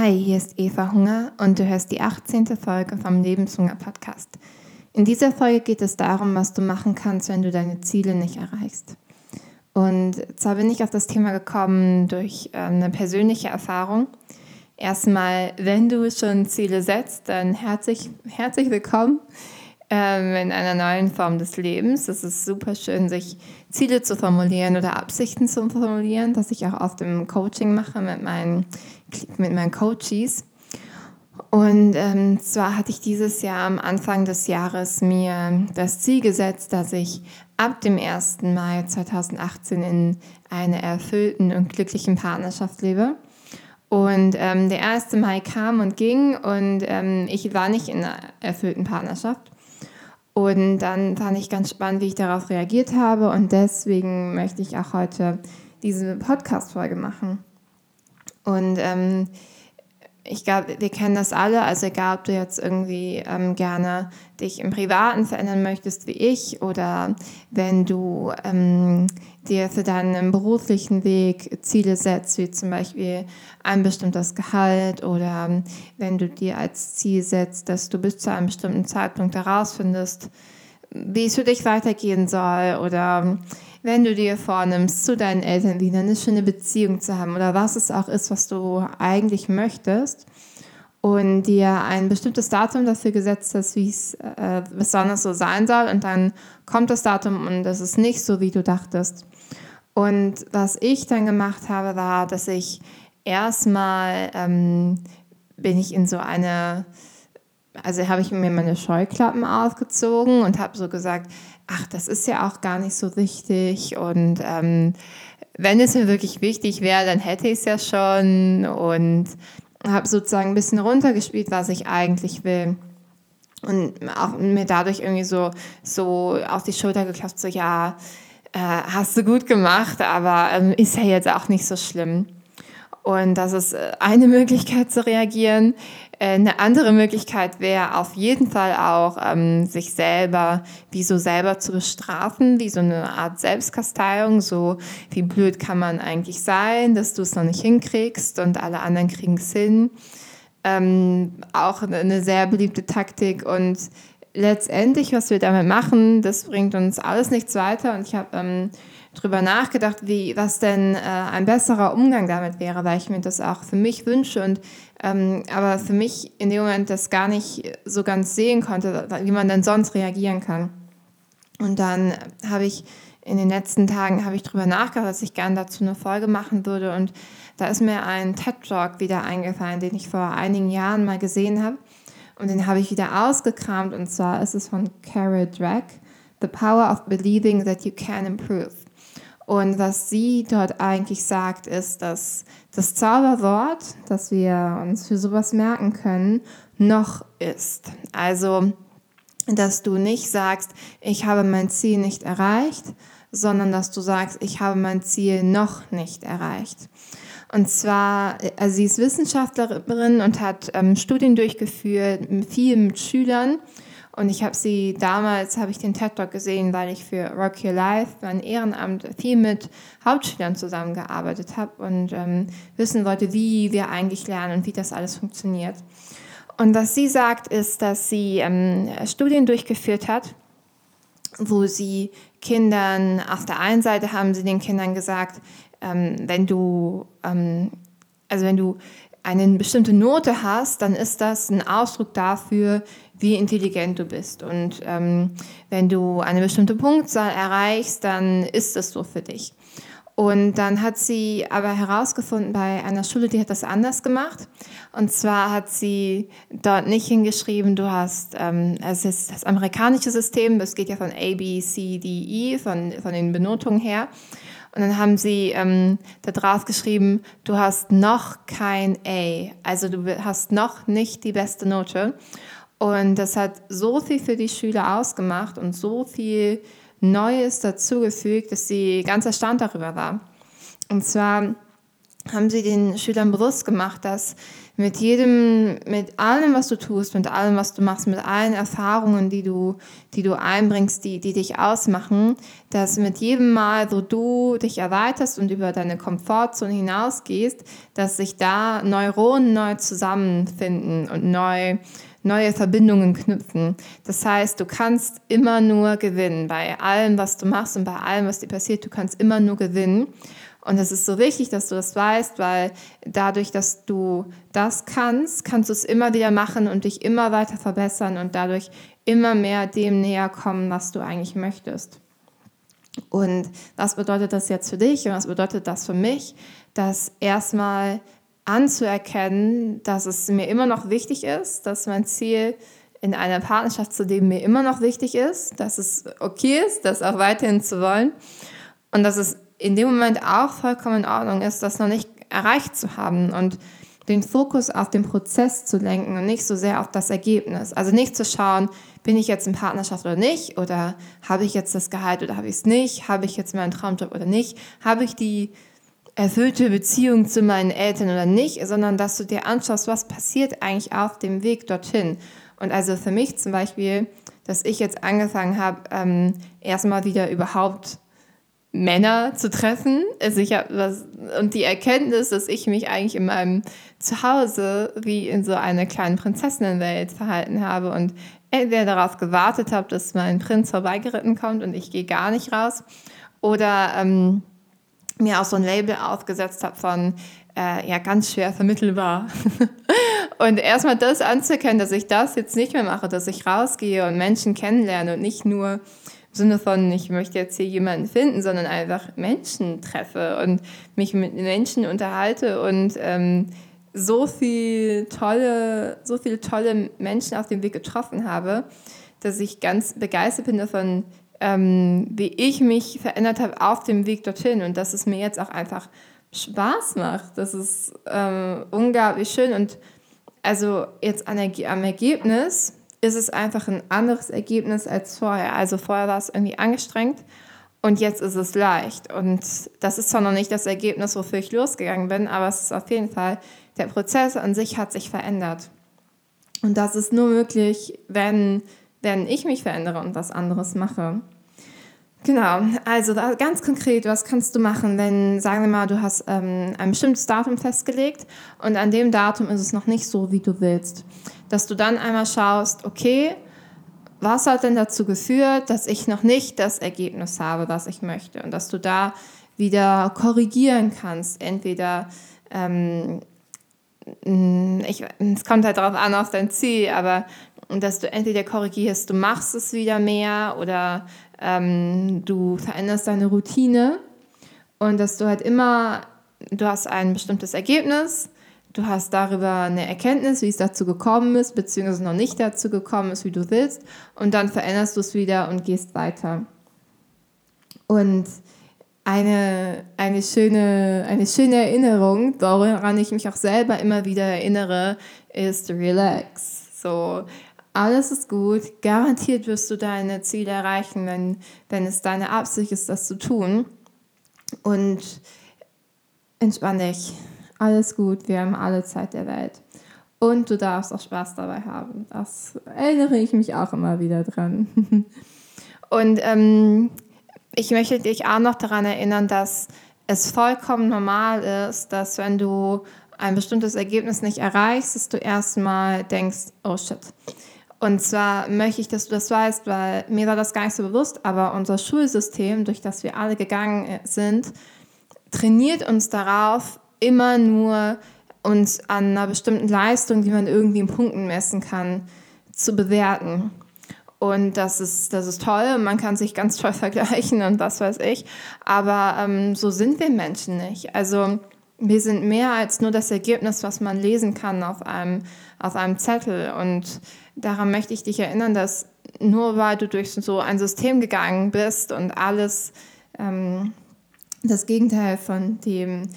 Hi, hier ist Eva Hunger und du hörst die 18. Folge vom Lebenshunger Podcast. In dieser Folge geht es darum, was du machen kannst, wenn du deine Ziele nicht erreichst. Und zwar bin ich auf das Thema gekommen durch ähm, eine persönliche Erfahrung. Erstmal, wenn du schon Ziele setzt, dann herzlich, herzlich willkommen ähm, in einer neuen Form des Lebens. Es ist super schön, sich Ziele zu formulieren oder Absichten zu formulieren, das ich auch oft im Coaching mache mit meinen, mit meinen Coaches. Und ähm, zwar hatte ich dieses Jahr am Anfang des Jahres mir das Ziel gesetzt, dass ich ab dem 1. Mai 2018 in einer erfüllten und glücklichen Partnerschaft lebe. Und ähm, der 1. Mai kam und ging und ähm, ich war nicht in einer erfüllten Partnerschaft. Und dann fand ich ganz spannend, wie ich darauf reagiert habe. Und deswegen möchte ich auch heute diese Podcast-Folge machen. Und ähm, ich glaube, wir kennen das alle. Also egal, ob du jetzt irgendwie ähm, gerne dich im Privaten verändern möchtest wie ich oder wenn du ähm, dir für deinen beruflichen Weg Ziele setzt, wie zum Beispiel ein bestimmtes Gehalt oder wenn du dir als Ziel setzt, dass du bis zu einem bestimmten Zeitpunkt herausfindest, wie es für dich weitergehen soll oder wenn du dir vornimmst, zu deinen Eltern wieder eine schöne Beziehung zu haben oder was es auch ist, was du eigentlich möchtest und dir ein bestimmtes Datum dafür gesetzt hast, wie es äh, besonders so sein soll und dann kommt das Datum und das ist nicht so, wie du dachtest. Und was ich dann gemacht habe, war, dass ich erstmal ähm, bin ich in so eine also habe ich mir meine Scheuklappen aufgezogen und habe so gesagt, ach, das ist ja auch gar nicht so wichtig und ähm, wenn es mir wirklich wichtig wäre, dann hätte ich es ja schon und habe sozusagen ein bisschen runtergespielt, was ich eigentlich will. Und auch mir dadurch irgendwie so, so auf die Schulter geklopft, so ja, äh, hast du gut gemacht, aber ähm, ist ja jetzt auch nicht so schlimm. Und das ist äh, eine Möglichkeit zu reagieren. Äh, eine andere Möglichkeit wäre auf jeden Fall auch, ähm, sich selber, wie so selber zu bestrafen, wie so eine Art Selbstkasteiung, so wie blöd kann man eigentlich sein, dass du es noch nicht hinkriegst und alle anderen kriegen es hin. Ähm, auch eine sehr beliebte Taktik. Und letztendlich, was wir damit machen, das bringt uns alles nichts weiter. Und ich habe ähm, drüber nachgedacht, wie, was denn äh, ein besserer Umgang damit wäre, weil ich mir das auch für mich wünsche und ähm, aber für mich in dem Moment das gar nicht so ganz sehen konnte, wie man denn sonst reagieren kann. Und dann habe ich in den letzten Tagen habe ich drüber nachgedacht, dass ich gerne dazu eine Folge machen würde und da ist mir ein TED Talk wieder eingefallen, den ich vor einigen Jahren mal gesehen habe und den habe ich wieder ausgekramt und zwar ist es von Carol Drake, The Power of Believing That You Can Improve. Und was sie dort eigentlich sagt, ist, dass das Zauberwort, das wir uns für sowas merken können, noch ist. Also, dass du nicht sagst, ich habe mein Ziel nicht erreicht, sondern dass du sagst, ich habe mein Ziel noch nicht erreicht. Und zwar, also sie ist Wissenschaftlerin und hat ähm, Studien durchgeführt, viel mit Schülern und ich habe sie damals, habe ich den TED Talk gesehen, weil ich für Rock Your Life, mein Ehrenamt, viel mit Hauptschülern zusammengearbeitet habe und ähm, wissen wollte, wie wir eigentlich lernen und wie das alles funktioniert. Und was sie sagt, ist, dass sie ähm, Studien durchgeführt hat, wo sie Kindern, auf der einen Seite haben sie den Kindern gesagt, ähm, wenn du, ähm, also wenn du eine bestimmte Note hast, dann ist das ein Ausdruck dafür, wie intelligent du bist. Und ähm, wenn du eine bestimmte Punktzahl erreichst, dann ist das so für dich. Und dann hat sie aber herausgefunden bei einer Schule, die hat das anders gemacht. Und zwar hat sie dort nicht hingeschrieben, du hast, ähm, es ist das amerikanische System, das geht ja von A, B, C, D, E, von, von den Benotungen her. Und dann haben sie ähm, da drauf geschrieben, du hast noch kein A, also du hast noch nicht die beste Note. Und das hat so viel für die Schüler ausgemacht und so viel Neues dazugefügt, dass sie ganz erstaunt darüber war. Und zwar haben sie den Schülern bewusst gemacht, dass mit jedem, mit allem, was du tust, mit allem, was du machst, mit allen Erfahrungen, die du, die du einbringst, die, die dich ausmachen, dass mit jedem Mal, wo du dich erweiterst und über deine Komfortzone hinausgehst, dass sich da Neuronen neu zusammenfinden und neu, neue Verbindungen knüpfen. Das heißt, du kannst immer nur gewinnen bei allem, was du machst und bei allem, was dir passiert. Du kannst immer nur gewinnen. Und es ist so wichtig, dass du das weißt, weil dadurch, dass du das kannst, kannst du es immer wieder machen und dich immer weiter verbessern und dadurch immer mehr dem näher kommen, was du eigentlich möchtest. Und was bedeutet das jetzt für dich und was bedeutet das für mich? Das erstmal anzuerkennen, dass es mir immer noch wichtig ist, dass mein Ziel in einer Partnerschaft zu leben mir immer noch wichtig ist, dass es okay ist, das auch weiterhin zu wollen und dass es in dem Moment auch vollkommen in Ordnung ist, das noch nicht erreicht zu haben und den Fokus auf den Prozess zu lenken und nicht so sehr auf das Ergebnis. Also nicht zu schauen, bin ich jetzt in Partnerschaft oder nicht oder habe ich jetzt das Gehalt oder habe ich es nicht, habe ich jetzt meinen Traumjob oder nicht, habe ich die erfüllte Beziehung zu meinen Eltern oder nicht, sondern dass du dir anschaust, was passiert eigentlich auf dem Weg dorthin. Und also für mich zum Beispiel, dass ich jetzt angefangen habe, ähm, erstmal wieder überhaupt Männer zu treffen. Also ich habe was und die Erkenntnis, dass ich mich eigentlich in meinem Zuhause wie in so einer kleinen Prinzessinnenwelt verhalten habe und entweder darauf gewartet habe, dass mein Prinz vorbeigeritten kommt und ich gehe gar nicht raus, oder ähm, mir auch so ein Label aufgesetzt habe von äh, ja ganz schwer vermittelbar. und erstmal das anzuerkennen, dass ich das jetzt nicht mehr mache, dass ich rausgehe und Menschen kennenlerne und nicht nur Sinne von, ich möchte jetzt hier jemanden finden, sondern einfach Menschen treffe und mich mit Menschen unterhalte und ähm, so viel tolle, so viele tolle Menschen auf dem Weg getroffen habe, dass ich ganz begeistert bin davon, ähm, wie ich mich verändert habe auf dem Weg dorthin und dass es mir jetzt auch einfach Spaß macht. Das ist ähm, unglaublich schön und also jetzt am Ergebnis ist es einfach ein anderes Ergebnis als vorher. Also vorher war es irgendwie angestrengt und jetzt ist es leicht. Und das ist zwar noch nicht das Ergebnis, wofür ich losgegangen bin, aber es ist auf jeden Fall, der Prozess an sich hat sich verändert. Und das ist nur möglich, wenn, wenn ich mich verändere und was anderes mache. Genau, also ganz konkret, was kannst du machen, wenn, sagen wir mal, du hast ähm, ein bestimmtes Datum festgelegt und an dem Datum ist es noch nicht so, wie du willst. Dass du dann einmal schaust, okay, was hat denn dazu geführt, dass ich noch nicht das Ergebnis habe, was ich möchte und dass du da wieder korrigieren kannst. Entweder, ähm, ich, es kommt halt darauf an, auf dein Ziel, aber dass du entweder korrigierst, du machst es wieder mehr oder ähm, du veränderst deine Routine und dass du halt immer, du hast ein bestimmtes Ergebnis, du hast darüber eine Erkenntnis, wie es dazu gekommen ist, beziehungsweise noch nicht dazu gekommen ist, wie du willst und dann veränderst du es wieder und gehst weiter. Und eine, eine, schöne, eine schöne Erinnerung, woran ich mich auch selber immer wieder erinnere, ist relax. So, alles ist gut, garantiert wirst du deine Ziele erreichen, wenn, wenn es deine Absicht ist, das zu tun. Und entspann dich, alles gut, wir haben alle Zeit der Welt. Und du darfst auch Spaß dabei haben. Das erinnere ich mich auch immer wieder dran. Und ähm, ich möchte dich auch noch daran erinnern, dass es vollkommen normal ist, dass wenn du ein bestimmtes Ergebnis nicht erreichst, dass du erstmal denkst, oh shit, und zwar möchte ich, dass du das weißt, weil mir war das gar nicht so bewusst, aber unser Schulsystem, durch das wir alle gegangen äh, sind, trainiert uns darauf, immer nur uns an einer bestimmten Leistung, die man irgendwie in Punkten messen kann, zu bewerten. Und das ist, das ist toll, man kann sich ganz toll vergleichen und was weiß ich. Aber ähm, so sind wir Menschen nicht. Also wir sind mehr als nur das Ergebnis, was man lesen kann auf einem, auf einem Zettel. Und daran möchte ich dich erinnern, dass nur weil du durch so ein System gegangen bist und alles ähm, das Gegenteil von dem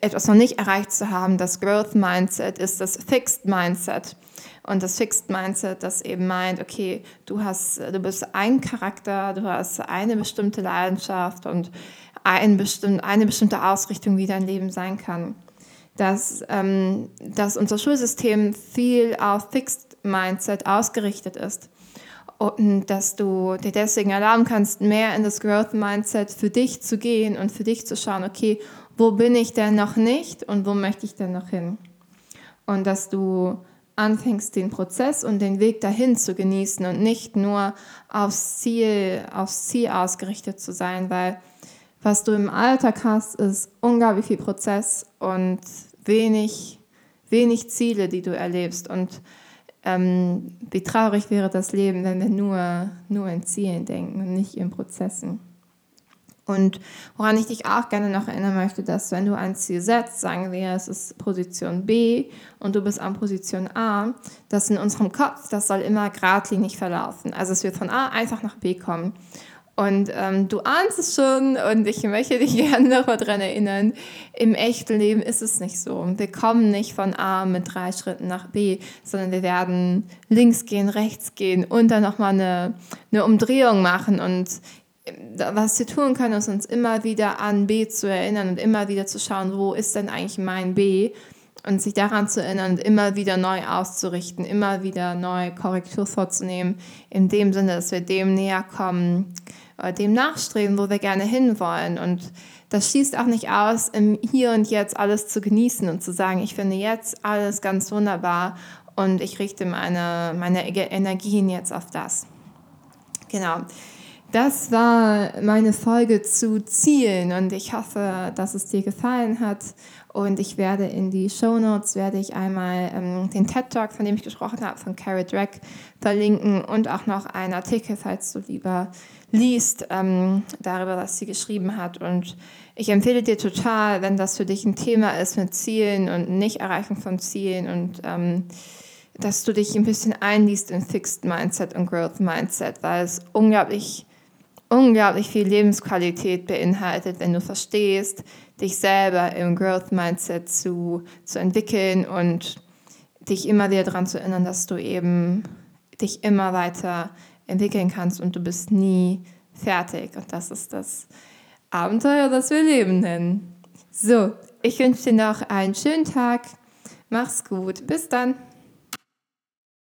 etwas noch nicht erreicht zu haben, das Growth Mindset ist das Fixed Mindset. Und das Fixed Mindset, das eben meint, okay, du hast, du bist ein Charakter, du hast eine bestimmte Leidenschaft und ein bestimm, eine bestimmte Ausrichtung, wie dein Leben sein kann. dass, ähm, dass unser Schulsystem viel auf Fixed Mindset ausgerichtet ist. Und dass du dir deswegen erlauben kannst, mehr in das Growth Mindset für dich zu gehen und für dich zu schauen, okay, wo bin ich denn noch nicht und wo möchte ich denn noch hin? Und dass du anfängst, den Prozess und den Weg dahin zu genießen und nicht nur aufs Ziel, aufs Ziel ausgerichtet zu sein, weil was du im Alltag hast, ist unglaublich viel Prozess und wenig, wenig Ziele, die du erlebst. Und ähm, wie traurig wäre das Leben, wenn wir nur, nur in Zielen denken und nicht in Prozessen. Und woran ich dich auch gerne noch erinnern möchte, dass wenn du ein Ziel setzt, sagen wir, es ist Position B und du bist an Position A, dass in unserem Kopf, das soll immer geradlinig verlaufen. Also es wird von A einfach nach B kommen. Und ähm, du ahnst es schon und ich möchte dich gerne noch daran erinnern, im echten Leben ist es nicht so. Wir kommen nicht von A mit drei Schritten nach B, sondern wir werden links gehen, rechts gehen und dann nochmal eine, eine Umdrehung machen. Und was wir tun können, ist uns immer wieder an B zu erinnern und immer wieder zu schauen, wo ist denn eigentlich mein B und sich daran zu erinnern und immer wieder neu auszurichten, immer wieder neue Korrektur vorzunehmen, in dem Sinne, dass wir dem näher kommen, äh, dem nachstreben, wo wir gerne hinwollen. Und das schließt auch nicht aus, im Hier und Jetzt alles zu genießen und zu sagen, ich finde jetzt alles ganz wunderbar und ich richte meine, meine Energien jetzt auf das. Genau. Das war meine Folge zu Zielen und ich hoffe, dass es dir gefallen hat. Und ich werde in die Show Notes werde ich einmal ähm, den TED Talk, von dem ich gesprochen habe, von Carrie Drake verlinken und auch noch einen Artikel, falls du lieber liest, ähm, darüber, was sie geschrieben hat. Und ich empfehle dir total, wenn das für dich ein Thema ist mit Zielen und Nicht-Erreichen von Zielen und ähm, dass du dich ein bisschen einliest in Fixed Mindset und Growth Mindset, weil es unglaublich unglaublich viel Lebensqualität beinhaltet, wenn du verstehst, dich selber im Growth Mindset zu, zu entwickeln und dich immer wieder daran zu erinnern, dass du eben dich immer weiter entwickeln kannst und du bist nie fertig. Und das ist das Abenteuer, das wir leben nennen. So, ich wünsche dir noch einen schönen Tag. Mach's gut. Bis dann.